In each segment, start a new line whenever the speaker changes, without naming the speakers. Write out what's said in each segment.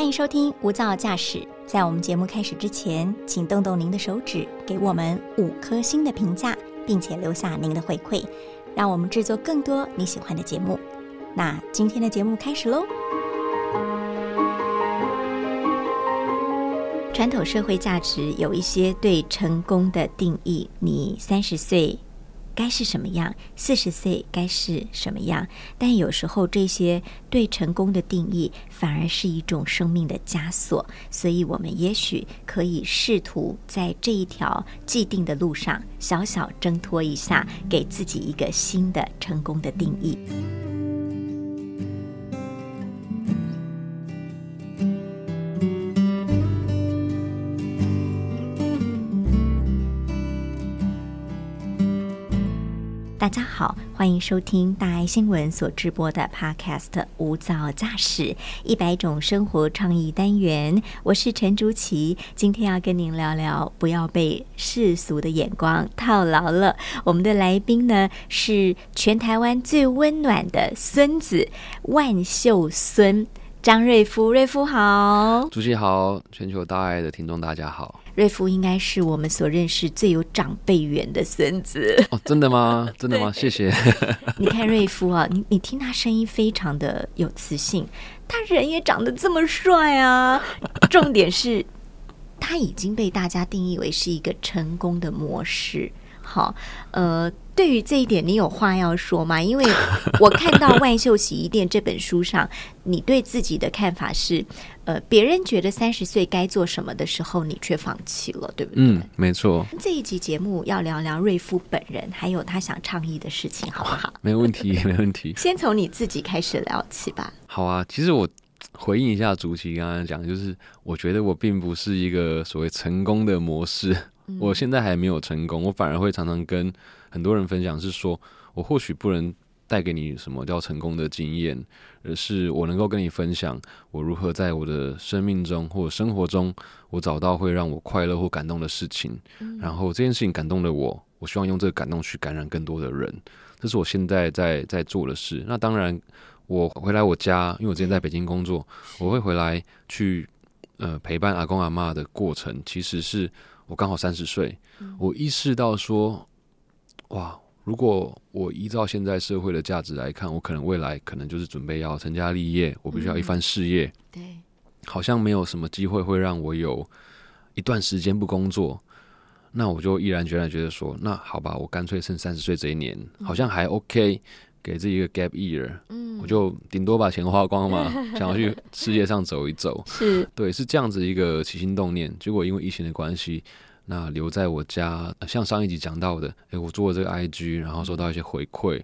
欢迎收听《无噪驾驶》。在我们节目开始之前，请动动您的手指，给我们五颗星的评价，并且留下您的回馈，让我们制作更多你喜欢的节目。那今天的节目开始喽！传统社会价值有一些对成功的定义，你三十岁。该是什么样？四十岁该是什么样？但有时候这些对成功的定义，反而是一种生命的枷锁。所以，我们也许可以试图在这一条既定的路上，小小挣脱一下，给自己一个新的成功的定义。大家好，欢迎收听大爱新闻所直播的 Podcast《无噪驾驶一百种生活创意单元》，我是陈竹琪，今天要跟您聊聊，不要被世俗的眼光套牢了。我们的来宾呢是全台湾最温暖的孙子万秀孙张瑞夫，瑞夫好，
主席好，全球大爱的听众大家好。
瑞夫应该是我们所认识最有长辈缘的孙子
哦，真的吗？真的吗？谢谢。
你看瑞夫啊，你你听他声音非常的有磁性，他人也长得这么帅啊。重点是，他已经被大家定义为是一个成功的模式。好，呃。对于这一点，你有话要说吗？因为我看到《万秀洗衣店》这本书上，你对自己的看法是：呃，别人觉得三十岁该做什么的时候，你却放弃了，对不对？
嗯，没错。
这一集节目要聊聊瑞夫本人，还有他想倡议的事情，好不好？
没问题，没问题。
先从你自己开始聊起吧。
好啊，其实我回应一下主席刚刚讲，就是我觉得我并不是一个所谓成功的模式，我现在还没有成功，我反而会常常跟。很多人分享是说，我或许不能带给你什么叫成功的经验，而是我能够跟你分享我如何在我的生命中或生活中，我找到会让我快乐或感动的事情。然后这件事情感动了我，我希望用这个感动去感染更多的人。这是我现在在在做的事。那当然，我回来我家，因为我之前在北京工作，我会回来去呃陪伴阿公阿妈的过程，其实是我刚好三十岁，我意识到说。哇！如果我依照现在社会的价值来看，我可能未来可能就是准备要成家立业，我必须要一番事业。
对，
好像没有什么机会会让我有一段时间不工作。那我就毅然决然觉得说，那好吧，我干脆趁三十岁这一年，好像还 OK，给自己一个 gap year。嗯，我就顶多把钱花光嘛，想要去世界上走一走。
是
对，是这样子一个起心动念。结果因为疫情的关系。那留在我家，像上一集讲到的，诶，我做了这个 IG，然后收到一些回馈，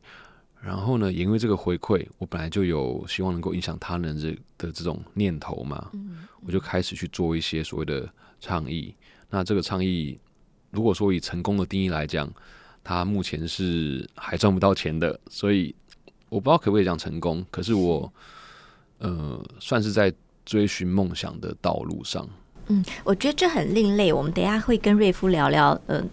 然后呢，也因为这个回馈，我本来就有希望能够影响他人这的这种念头嘛，我就开始去做一些所谓的倡议。那这个倡议，如果说以成功的定义来讲，它目前是还赚不到钱的，所以我不知道可不可以讲成功。可是我，呃，算是在追寻梦想的道路上。
嗯，我觉得这很另类。我们等下会跟瑞夫聊聊，嗯。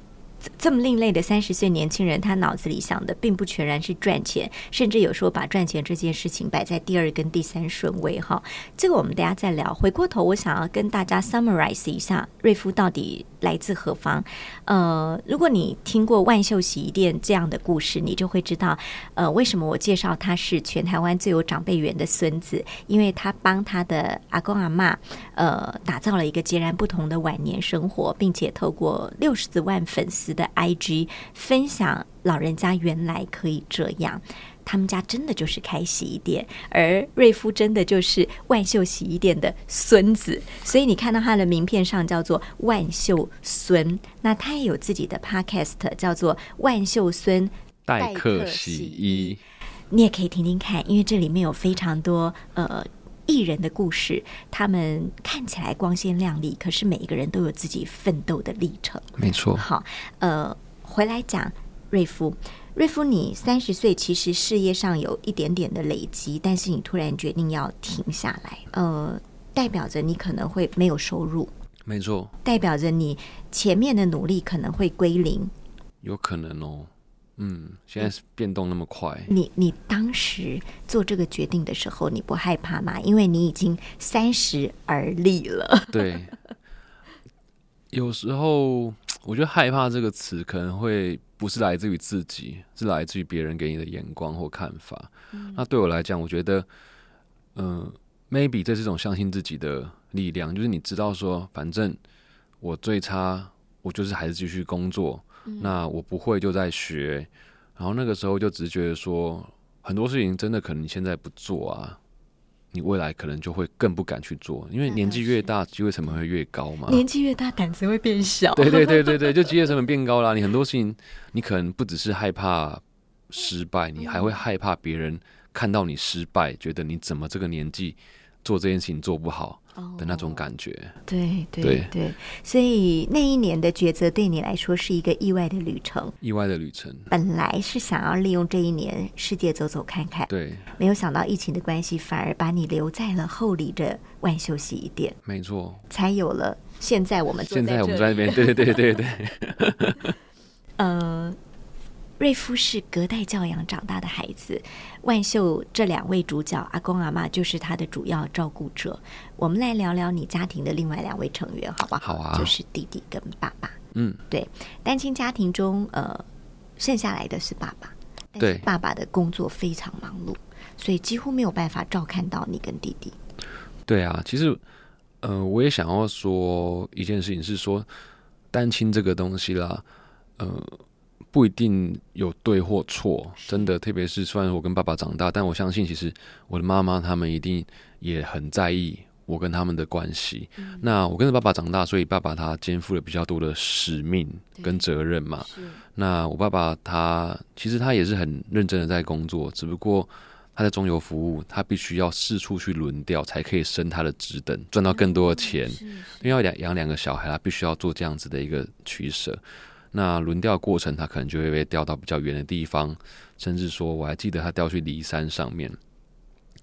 这么另类的三十岁年轻人，他脑子里想的并不全然是赚钱，甚至有时候把赚钱这件事情摆在第二跟第三顺位。哈，这个我们等下再聊。回过头，我想要跟大家 summarize 一下瑞夫到底来自何方。呃，如果你听过万秀洗衣店这样的故事，你就会知道，呃，为什么我介绍他是全台湾最有长辈缘的孙子，因为他帮他的阿公阿妈，呃，打造了一个截然不同的晚年生活，并且透过六十万粉丝。的 IG 分享，老人家原来可以这样，他们家真的就是开洗衣店，而瑞夫真的就是万秀洗衣店的孙子，所以你看到他的名片上叫做万秀孙，那他也有自己的 Podcast 叫做万秀孙
代客洗衣，
你也可以听听看，因为这里面有非常多呃。艺人的故事，他们看起来光鲜亮丽，可是每一个人都有自己奋斗的历程。
没错。
好，呃，回来讲瑞夫，瑞夫，你三十岁，其实事业上有一点点的累积，但是你突然决定要停下来，呃，代表着你可能会没有收入。
没错。
代表着你前面的努力可能会归零。
有可能哦。嗯，现在是变动那么快，
你你当时做这个决定的时候，你不害怕吗？因为你已经三十而立了。
对，有时候我觉得害怕这个词可能会不是来自于自己，是来自于别人给你的眼光或看法。那对我来讲，我觉得，嗯，maybe 这是一种相信自己的力量，就是你知道说，反正我最差，我就是还是继续工作。那我不会就在学，然后那个时候就只是觉得说，很多事情真的可能你现在不做啊，你未来可能就会更不敢去做，因为年纪越大，机会成本会越高嘛。
年纪越大，胆子会变小。
对对对对对，就机会成本变高了，你很多事情，你可能不只是害怕失败，你还会害怕别人看到你失败，觉得你怎么这个年纪做这件事情做不好。的那种感觉，
对对对，所以那一年的抉择对你来说是一个意外的旅程，
意外的旅程。
本来是想要利用这一年世界走走看看，
对，
没有想到疫情的关系，反而把你留在了后里的万秀洗衣店，
没错，
才有了现在我们
现在我们在那边，对对对对对，
呃。瑞夫是隔代教养长大的孩子，万秀这两位主角阿公阿妈就是他的主要照顾者。我们来聊聊你家庭的另外两位成员，好不好？
好啊，
就是弟弟跟爸爸。
嗯，
对，单亲家庭中，呃，剩下来的是爸爸。
对，
爸爸的工作非常忙碌，所以几乎没有办法照看到你跟弟弟。
对啊，其实，呃，我也想要说一件事情，是说单亲这个东西啦，呃。不一定有对或错，真的，特别是虽然我跟爸爸长大，但我相信其实我的妈妈他们一定也很在意我跟他们的关系。那我跟着爸爸长大，所以爸爸他肩负了比较多的使命跟责任嘛。那我爸爸他其实他也是很认真的在工作，只不过他在中游服务，他必须要四处去轮调，才可以升他的职等，赚到更多的钱。因为要养养两个小孩，他必须要做这样子的一个取舍。那轮调过程，他可能就会被调到比较远的地方，甚至说，我还记得他调去骊山上面，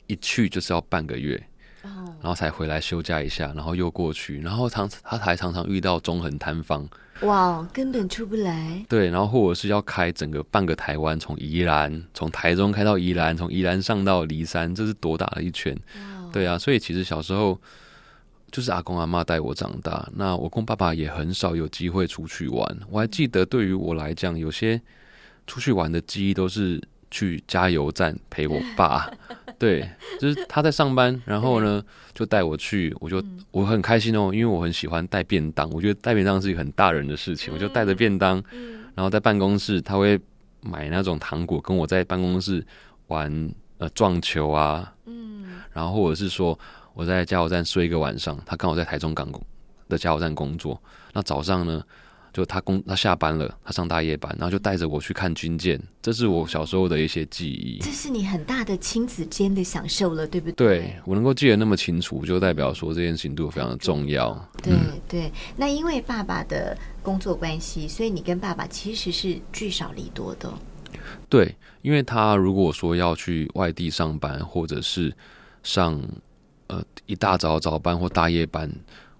一去就是要半个月，然后才回来休假一下，然后又过去，然后常他还常常遇到中横摊方，
哇，根本出不来。
对，然后或者是要开整个半个台湾，从宜兰，从台中开到宜兰，从宜兰上到骊山，这是多大的一圈？对啊，所以其实小时候。就是阿公阿妈带我长大，那我公爸爸也很少有机会出去玩。我还记得，对于我来讲，有些出去玩的记忆都是去加油站陪我爸。对，就是他在上班，然后呢就带我去，我就我很开心哦，因为我很喜欢带便当。我觉得带便当是一个很大人的事情，我就带着便当，然后在办公室他会买那种糖果，跟我在办公室玩呃撞球啊，嗯，然后或者是说。我在加油站睡一个晚上，他刚好在台中港工的加油站工作。那早上呢，就他工他下班了，他上大夜班，然后就带着我去看军舰。这是我小时候的一些记忆。
这是你很大的亲子间的享受了，对不对？
对我能够记得那么清楚，就代表说这件事情对我非常的重要。
对对，那因为爸爸的工作关系，所以你跟爸爸其实是聚少离多的。
对，因为他如果说要去外地上班，或者是上。呃，一大早早班或大夜班，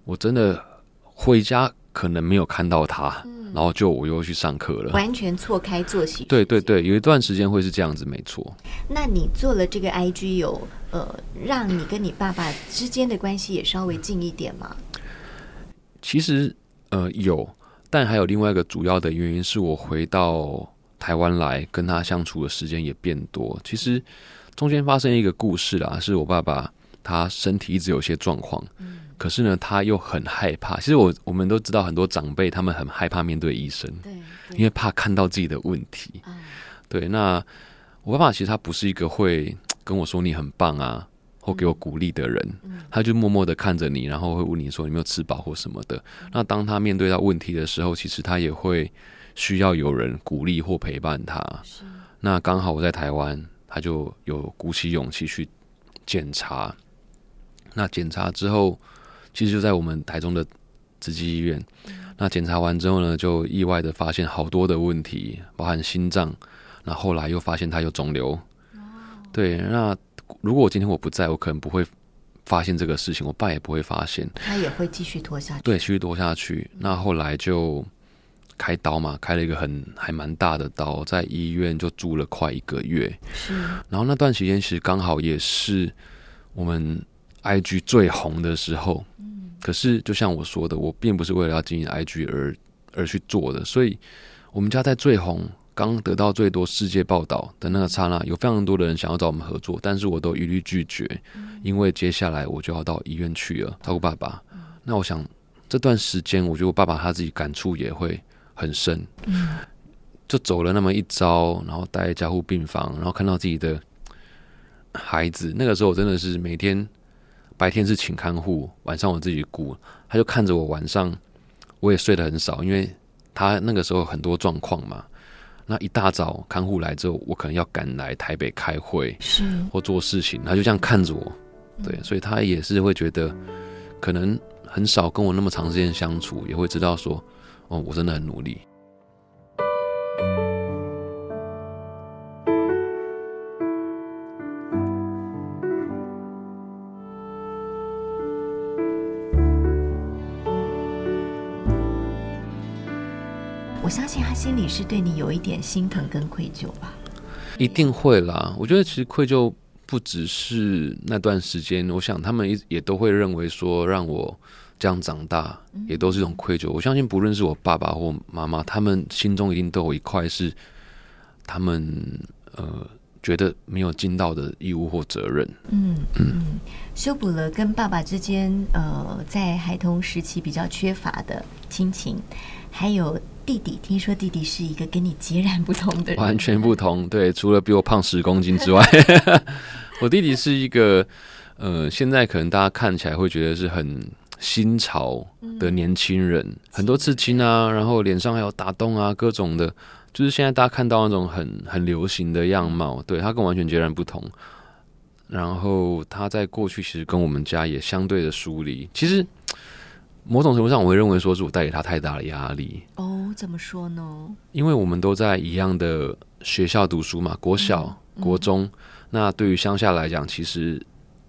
我真的回家可能没有看到他，然后就我又去上课了，
完全错开作息。
对对对，有一段时间会是这样子，没错。
那你做了这个 IG，有呃，让你跟你爸爸之间的关系也稍微近一点吗？
其实呃有，但还有另外一个主要的原因是我回到台湾来跟他相处的时间也变多。其实中间发生一个故事啦，是我爸爸。他身体一直有些状况，可是呢，他又很害怕。其实我我们都知道，很多长辈他们很害怕面对医生，
对，
因为怕看到自己的问题。对，那我爸爸其实他不是一个会 跟我说你很棒啊，或给我鼓励的人，他就默默的看着你，然后会问你说你没有吃饱或什么的。那当他面对到问题的时候，其实他也会需要有人鼓励或陪伴他。那刚好我在台湾，他就有鼓起勇气去检查。那检查之后，其实就在我们台中的慈济医院。那检查完之后呢，就意外的发现好多的问题，包含心脏。那后来又发现他有肿瘤。对，那如果我今天我不在，我可能不会发现这个事情，我爸也不会发现。
他也会继续拖下去。
对，继续拖下去。那后来就开刀嘛，开了一个很还蛮大的刀，在医院就住了快一个月。
是，
然后那段时间其实刚好也是我们 IG 最红的时候。嗯，可是就像我说的，我并不是为了要经营 IG 而而去做的，所以我们家在最红。刚得到最多世界报道的那个刹那，有非常多的人想要找我们合作，但是我都一律拒绝，因为接下来我就要到医院去了照顾爸爸。那我想这段时间，我觉得我爸爸他自己感触也会很深，就走了那么一遭，然后待在加护病房，然后看到自己的孩子，那个时候我真的是每天白天是请看护，晚上我自己顾，他就看着我晚上我也睡得很少，因为他那个时候很多状况嘛。那一大早看护来之后，我可能要赶来台北开会，
是
或做事情，他就这样看着我，对，所以他也是会觉得，可能很少跟我那么长时间相处，也会知道说，哦，我真的很努力。
相信他心里是对你有一点心疼跟愧疚吧，
一定会啦。我觉得其实愧疚不只是那段时间，我想他们也也都会认为说让我这样长大，也都是一种愧疚。我相信不论是我爸爸或妈妈，他们心中一定都有一块是他们呃觉得没有尽到的义务或责任。
嗯嗯，修补了跟爸爸之间呃在孩童时期比较缺乏的亲情，还有。弟弟，听说弟弟是一个跟你截然不同的人，
完全不同。对，除了比我胖十公斤之外，我弟弟是一个呃，现在可能大家看起来会觉得是很新潮的年轻人，很多刺青啊，然后脸上还有打洞啊，各种的，就是现在大家看到那种很很流行的样貌。对他跟完全截然不同。然后他在过去其实跟我们家也相对的疏离，其实。某种程度上，我会认为说是我带给他太大的压力。
哦，怎么说呢？
因为我们都在一样的学校读书嘛，国小、国中。那对于乡下来讲，其实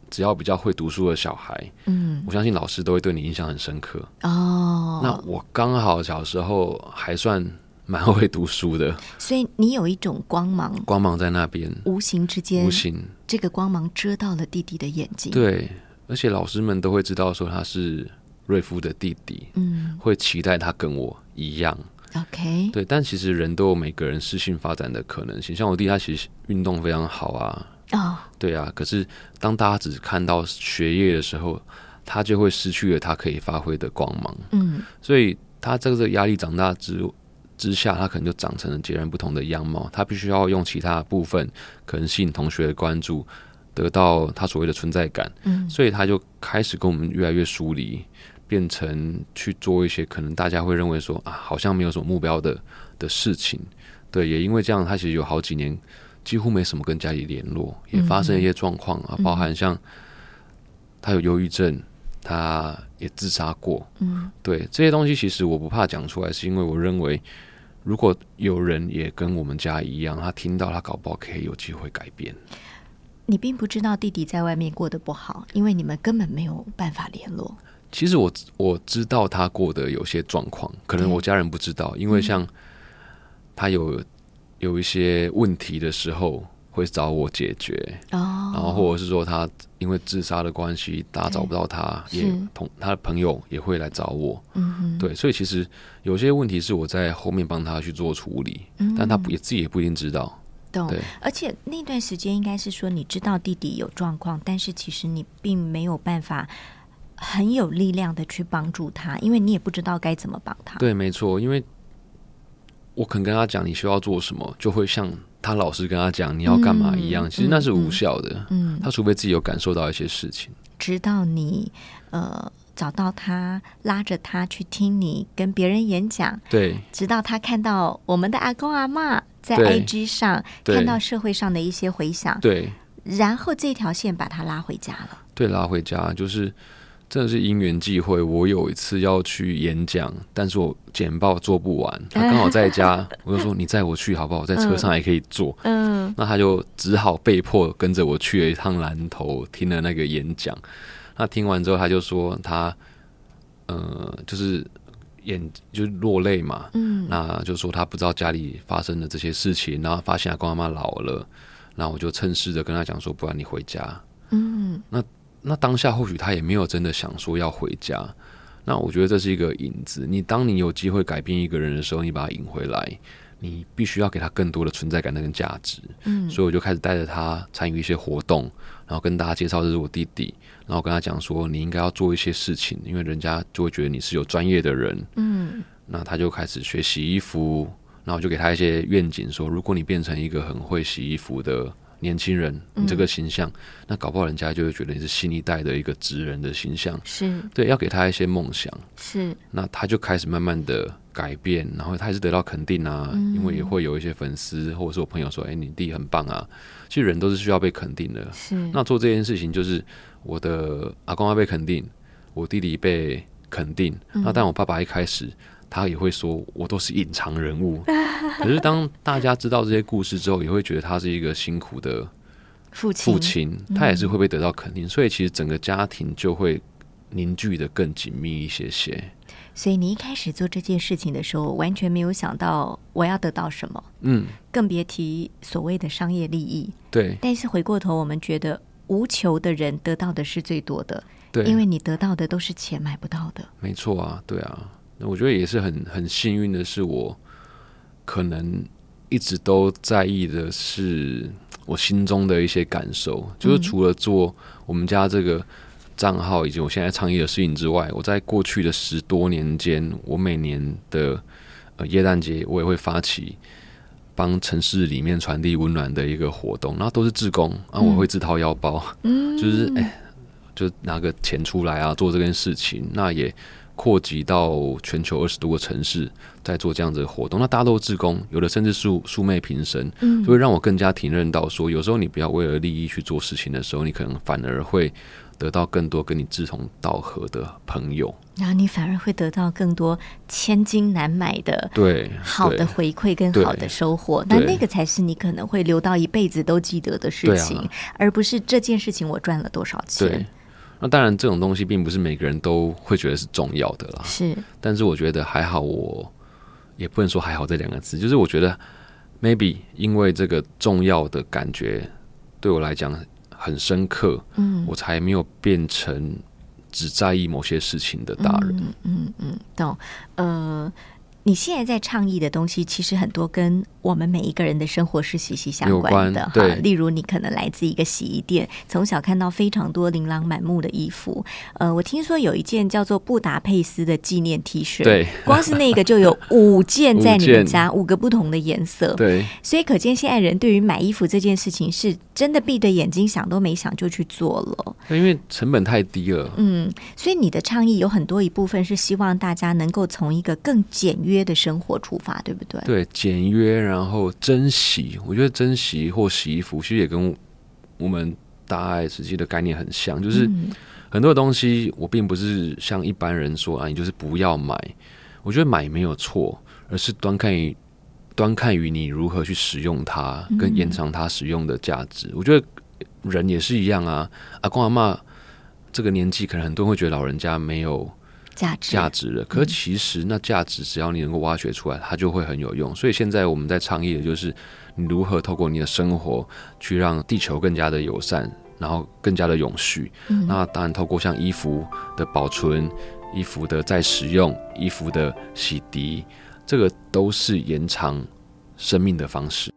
只要比较会读书的小孩，嗯，我相信老师都会对你印象很深刻。哦，那我刚好小时候还算蛮会读书的，
所以你有一种光芒，
光芒在那边，
无形之间，
无形
这个光芒遮到了弟弟的眼睛。
对，而且老师们都会知道说他是。瑞夫的弟弟，嗯，会期待他跟我一样
，OK，
对，但其实人都有每个人适性发展的可能性。像我弟，他其实运动非常好啊，哦，对啊，可是当大家只看到学业的时候，他就会失去了他可以发挥的光芒，嗯，所以他这个压力长大之之下，他可能就长成了截然不同的样貌。他必须要用其他部分，可能吸引同学的关注，得到他所谓的存在感，嗯，所以他就开始跟我们越来越疏离。变成去做一些可能大家会认为说啊，好像没有什么目标的的事情，对，也因为这样，他其实有好几年几乎没什么跟家里联络，也发生一些状况啊，包含像他有忧郁症，他也自杀过，嗯，对，这些东西其实我不怕讲出来，是因为我认为如果有人也跟我们家一样，他听到他搞不好可以有机会改变。
你并不知道弟弟在外面过得不好，因为你们根本没有办法联络。
其实我我知道他过得有些状况，可能我家人不知道，因为像他有有一些问题的时候会找我解决，哦，然后或者是说他因为自杀的关系，大家找不到他，也同他的朋友也会来找我，嗯对，所以其实有些问题是我在后面帮他去做处理，但他也自己也不一定知道，
对，而且那段时间应该是说你知道弟弟有状况，但是其实你并没有办法。很有力量的去帮助他，因为你也不知道该怎么帮他。
对，没错，因为我肯跟他讲你需要做什么，就会像他老师跟他讲你要干嘛一样，其实那是无效的。嗯，他除非自己有感受到一些事情，
直到你呃找到他，拉着他去听你跟别人演讲，
对，
直到他看到我们的阿公阿妈在 IG 上看到社会上的一些回响，
对，
然后这条线把他拉回家了。
对，拉回家就是。真的是因缘际会，我有一次要去演讲，但是我简报做不完，他刚好在家，我就说你载我去好不好？在车上也可以做。嗯，那他就只好被迫跟着我去了一趟南头，听了那个演讲。那听完之后，他就说他，呃，就是眼就落泪嘛，
嗯，
那就说他不知道家里发生的这些事情，然后发现阿公阿妈老了，然后我就趁势的跟他讲说，不然你回家。
嗯，
那当下或许他也没有真的想说要回家，那我觉得这是一个引子。你当你有机会改变一个人的时候，你把他引回来，你必须要给他更多的存在感跟价值。
嗯，
所以我就开始带着他参与一些活动，然后跟大家介绍这是我弟弟，然后跟他讲说你应该要做一些事情，因为人家就会觉得你是有专业的人。
嗯，
那他就开始学洗衣服，然后我就给他一些愿景，说如果你变成一个很会洗衣服的年轻人，你这个形象，那搞不好人家就会觉得你是新一代的一个职人的形象。
是
对，要给他一些梦想，
是，
那他就开始慢慢的改变，然后他也是得到肯定啊，
嗯
因为也会有一些粉丝或者是我朋友说，哎、你弟很棒啊。其实人都是需要被肯定的。
是，
那做这件事情，就是我的阿公要被肯定，我弟弟被肯定。
嗯
那但我爸爸一开始他也会说我都是隐藏人物，可是当大家知道这些故事之后，也会觉得他是一个辛苦的
父亲，
父亲，他也是会被得到肯定，所以其实整个家庭就会凝聚的更紧密一些些。
所以你一开始做这件事情的时候，完全没有想到我要得到什么，
嗯，
更别提所谓的商业利益。
对。
但是回过头，我们觉得无求的人得到的是最多的，
对，
因为你得到的都是钱买不到的。
没错啊，对啊，那我觉得也是很很幸运的是，我可能一直都在意的是我心中的一些感受，就是除了做我们家这个账号以及我现在倡议的事情之外，我在过去的十多年间，我每年的呃耶诞节，我也会发起。帮城市里面传递温暖的一个活动，然后都是自工啊，我会自掏腰包，
嗯，
就是哎、就拿个钱出来啊，做这件事情，那也扩及到全球二十多个城市，在做这样子的活动。那大家都是志工，有的甚至素素昧平生，
嗯
就会让我更加体认到说，有时候你不要为了利益去做事情的时候，你可能反而会得到更多跟你志同道合的朋友。
然后你反而会得到更多千金难买的
对，
好的回馈跟好的收获，那那个才是你可能会留到一辈子都记得的事情，而不是这件事情我赚了多少钱。。
那当然，这种东西并不是每个人都会觉得是重要的啦。
是，
但是我觉得还好我，也不能说还好这两个字，就是我觉得 maybe 因为这个重要的感觉对我来讲很深刻，
嗯
我才没有变成只在意某些事情的大人。
嗯嗯嗯，懂。呃，你现在在倡议的东西，其实很多跟我们每一个人的生活是息息相
有
关的哈。例如，你可能来自一个洗衣店，从小看到非常多琳琅满目的衣服。呃，我听说有一件叫做布达佩斯的纪念 T 恤，
对
光是那个就有五件在你们家，五个不同的颜色。
对
所以可见现在人对于买衣服这件事情，是真的闭着眼睛想都没想就去做了。
因为成本太低了。
嗯，所以你的倡议有很多一部分是希望大家能够从一个更简约的生活出发，对不对？
对，简约，然后珍惜。我觉得珍惜或洗衣服，其实也跟我们大爱实际的概念很像，就是
嗯
很多的东西，我并不是像一般人说啊，你就是不要买。我觉得买没有错，而是端看于端看于你如何去使用它，跟延长它使用的价值。我觉得人也是一样啊，阿公阿妈这个年纪，可能很多人会觉得老人家没有
价值
价值了。可是其实那价值，只要你能够挖掘出来，它就会很有用。所以现在我们在倡议的就是，你如何透过你的生活去让地球更加的友善，然后更加的永续。
嗯
那当然，透过像衣服的保存、衣服的再使用、衣服的洗涤，这个都是延长生命的方式。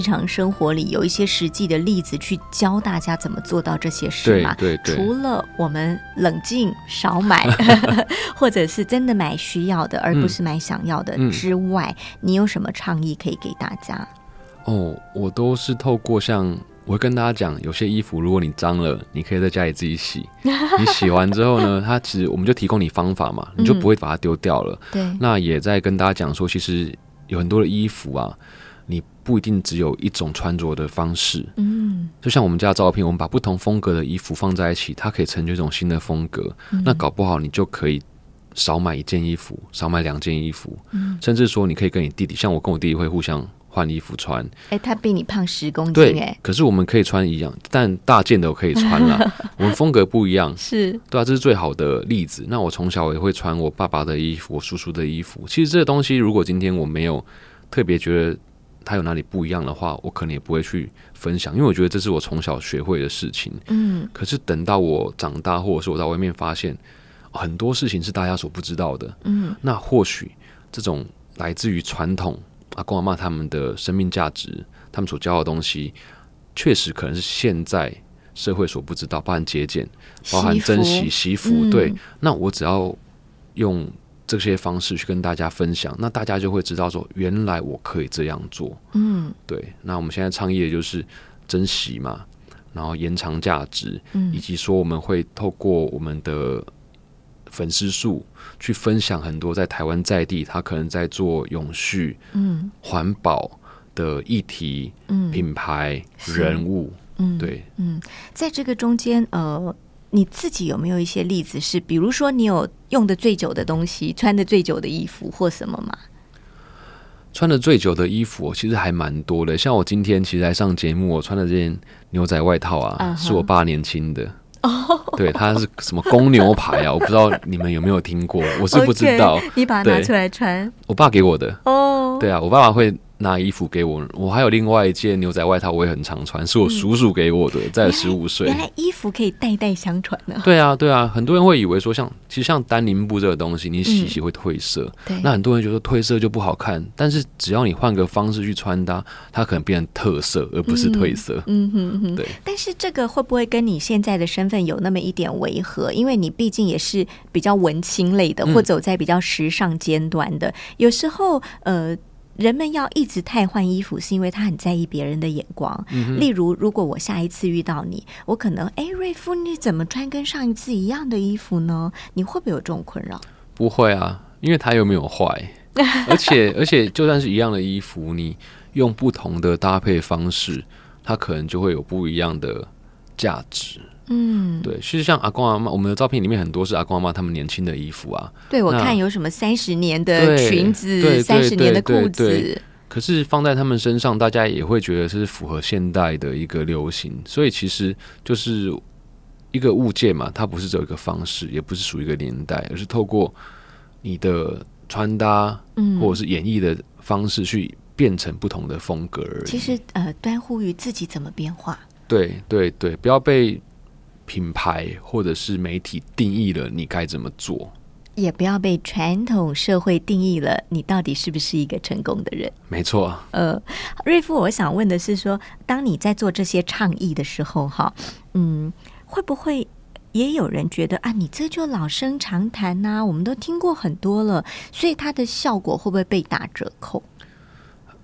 日常生活里，有一些实际的例子去教大家怎么做到这些事
对
嘛。
对对，
除了我们冷静少买，或者是真的买需要的，而不是买想要的
嗯
之外，你有什么倡议可以给大家？
哦，我都是透过像我会跟大家讲，有些衣服如果你脏了，你可以在家里自己洗。你洗完之后呢，它其实我们就提供你方法嘛，你就不会把它丢掉了。
对，
那也在跟大家讲说，其实有很多的衣服啊，你不一定只有一种穿着的方式。
嗯，
就像我们家照片，我们把不同风格的衣服放在一起，它可以成就一种新的风格。那搞不好你就可以少买一件衣服，少买两件衣服，甚至说你可以跟你弟弟，像我跟我弟弟会互相换衣服穿。
哎，他比你胖十公斤，
对
哎，，
可是我们可以穿一样，但大件的我可以穿啦。我们风格不一样，
是，
对啊，这是最好的例子。那我从小也会穿我爸爸的衣服，我叔叔的衣服。其实这个东西，如果今天我没有特别觉得它有哪里不一样的话，我可能也不会去分享，因为我觉得这是我从小学会的事情。
嗯。
可是等到我长大，或者是我在外面发现很多事情是大家所不知道的，
嗯。
那或许这种来自于传统阿公阿妈他们的生命价值，他们所教的东西，确实可能是现在社会所不知道，包含节俭，包含珍惜惜福。
嗯。
对，那我只要用这些方式去跟大家分享，那大家就会知道说，原来我可以这样做。
嗯。
对，那我们现在倡议的就是珍惜嘛，然后延长价值，
嗯。
以及说我们会透过我们的粉丝数去分享很多在台湾在地，他可能在做永续、
嗯。
环保的议题、
嗯。
品牌、人物。
嗯，
对，嗯。
在这个中间，呃，你自己有没有一些例子是，比如说你有用的最久的东西，穿的最久的衣服或什么吗？
穿的最久的衣服其实还蛮多的，像我今天其实来上节目，我穿的这件牛仔外套啊是我爸年轻的。对，它是什么公牛牌啊？我不知道你们有没有听过，我是不知道。
你把它拿出来穿
我爸给我的，
哦。
对啊，我爸爸会拿衣服给我。我还有另外一件牛仔外套，我也很常穿，是我叔叔给我的，在十五岁
原。来衣服可以代代相传呢。
对啊，对啊，很多人会以为说像，其实像丹宁布这个东西，你洗洗会褪色，
对，
那很多人觉得褪色就不好看，但是只要你换个方式去穿搭，它可能变成特色，而不是褪色。
嗯哼哼，
对。
但是这个会不会跟你现在的身份有那么一点违和？因为你毕竟也是比较文青类的，
嗯
或走在比较时尚尖端的。有时候，呃。人们要一直太换衣服，是因为他很在意别人的眼光。
嗯
例如，如果我下一次遇到你，我可能，哎，瑞夫，你怎么穿跟上一次一样的衣服呢？你会不会有这种困扰？
不会啊，因为它又没有坏，而且而且就算是一样的衣服，你用不同的搭配方式，它可能就会有不一样的价值。
嗯，
对，其实像阿公阿妈，我们的照片里面很多是阿公阿妈他们年轻的衣服啊，
对我看有什么三十年的裙子，
对
三十年的裤子，
可是放在他们身上，大家也会觉得是符合现代的一个流行，所以其实就是一个物件嘛，它不是只有一个方式，也不是属于一个年代，而是透过你的穿搭
嗯，
或者是演绎的方式去变成不同的风格而已。
其实呃，端乎于自己怎么变化。
对对对，不要被品牌或者是媒体定义了你该怎么做。
也不要被传统社会定义了，你到底是不是一个成功的人？
没错，
呃，瑞夫，我想问的是说，当你在做这些倡议的时候，哈，嗯，会不会也有人觉得啊，你这就老生常谈呐、我们都听过很多了，所以它的效果会不会被打折扣？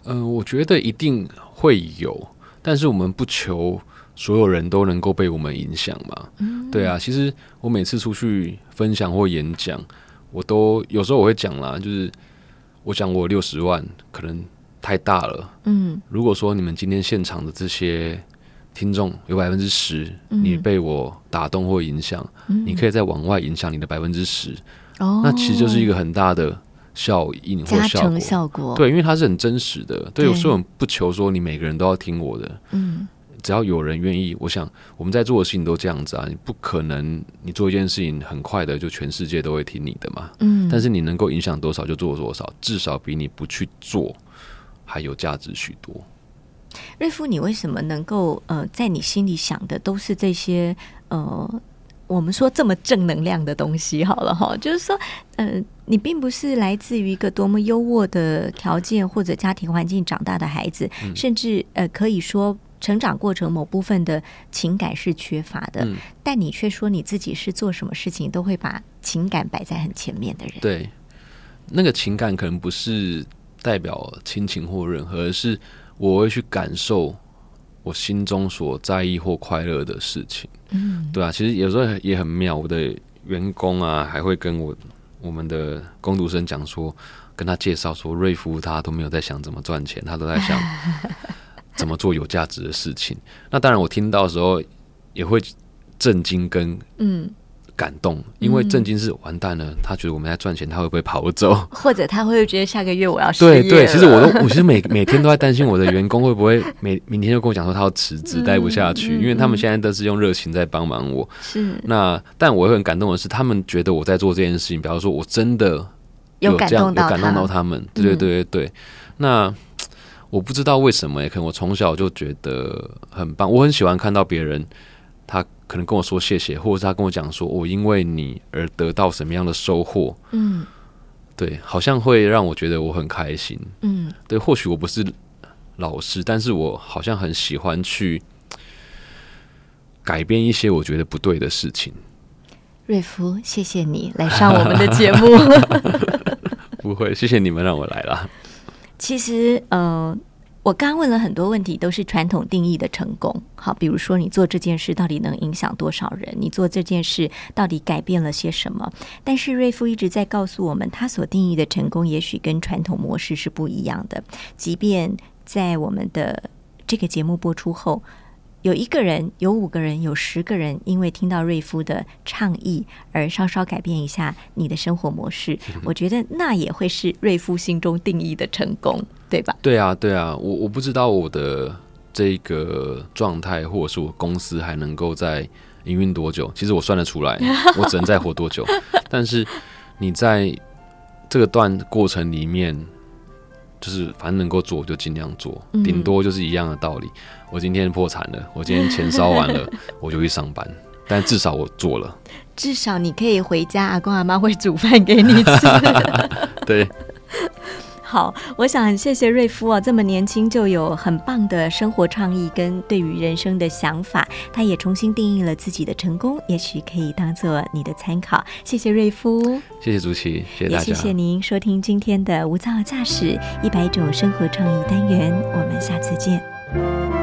嗯、我觉得一定会有，但是我们不求所有人都能够被我们影响嘛。
嗯，
对啊，其实我每次出去分享或演讲，我都有时候我会讲啦，就是我讲我六十万可能太大了。
嗯
如果说你们今天现场的这些听众有百分之十，
嗯
你被我打动或影响，
嗯，
你可以再往外影响你的百分之十，
哦，
那其实就是一个很大的效应或效果。
效果。，
对，因为它是很真实的。对，
对
所以我们不求说你每个人都要听我的，
嗯
只要有人愿意，我想我们在做的事情都这样子啊。你不可能你做一件事情很快的就全世界都会听你的嘛。
嗯，
但是你能够影响多少就做多少，至少比你不去做还有价值许多。
瑞夫，你为什么能够呃，在你心里想的都是这些呃，我们说这么正能量的东西？好了哈，就是说，呃，你并不是来自于一个多么优渥的条件或者家庭环境长大的孩子，甚至呃，可以说成长过程某部分的情感是缺乏的，
嗯
但你却说你自己是做什么事情都会把情感摆在很前面的人。
对，那个情感可能不是代表亲情或任何，而是我会去感受我心中所在意或快乐的事情。
嗯
对啊，其实有时候也很妙，我的员工啊还会跟我我们的工读生讲说，跟他介绍说，瑞夫他都没有在想怎么赚钱，他都在想怎么做有价值的事情。那当然，我听到的时候也会震惊跟嗯。感动，因为震惊是完蛋了。他觉得我们在赚钱，他会不会跑走？
或者他会觉得下个月我要失业？
对对，其实我都，我其实每每天都在担心我的员工会不会每明天就跟我讲说他要辞职，待不下去。因为他们现在都是用热情在帮忙我。
是
那，但我会很感动的是，他们觉得我在做这件事情，比方说我真的
有感动
到感动到他们。对对对对对。那我不知道为什么，可能我从小就觉得很棒，我很喜欢看到别人他。可能跟我说谢谢，或者是他跟我讲说，我因为你而得到什么样的收获，嗯，对，好像会让我觉得我很开心，嗯，对，或许我不是老师，但是我好像很喜欢去改变一些我觉得不对的事情。
瑞夫，谢谢你来上我们的节目。
不会，谢谢你们让我来了。
其实，嗯。我刚问了很多问题，都是传统定义的成功。好，比如说你做这件事到底能影响多少人？你做这件事到底改变了些什么？但是瑞夫一直在告诉我们，他所定义的成功也许跟传统模式是不一样的。即便在我们的这个节目播出后。有一个人，有五个人，有十个人，因为听到瑞夫的倡议而稍稍改变一下你的生活模式，我觉得那也会是瑞夫心中定义的成功，对吧？
对啊，对啊，我我不知道我的这个状态，或者是我公司还能够在营运多久，其实我算得出来，我只能再活多久。但是你在这个段过程里面。就是反正能够做就尽量做，顶多就是一样的道理。我今天破产了，我今天钱烧完了，我就去上班。但至少我做了，
至少你可以回家，阿公阿妈会煮饭给你吃。
对。
好，我想谢谢瑞夫啊，这么年轻就有很棒的生活创意跟对于人生的想法，他也重新定义了自己的成功，也许可以当做你的参考。谢谢瑞夫，
谢谢主席，谢谢大家，
谢谢您收听今天的无噪驾驶一百种生活创意单元，我们下次见。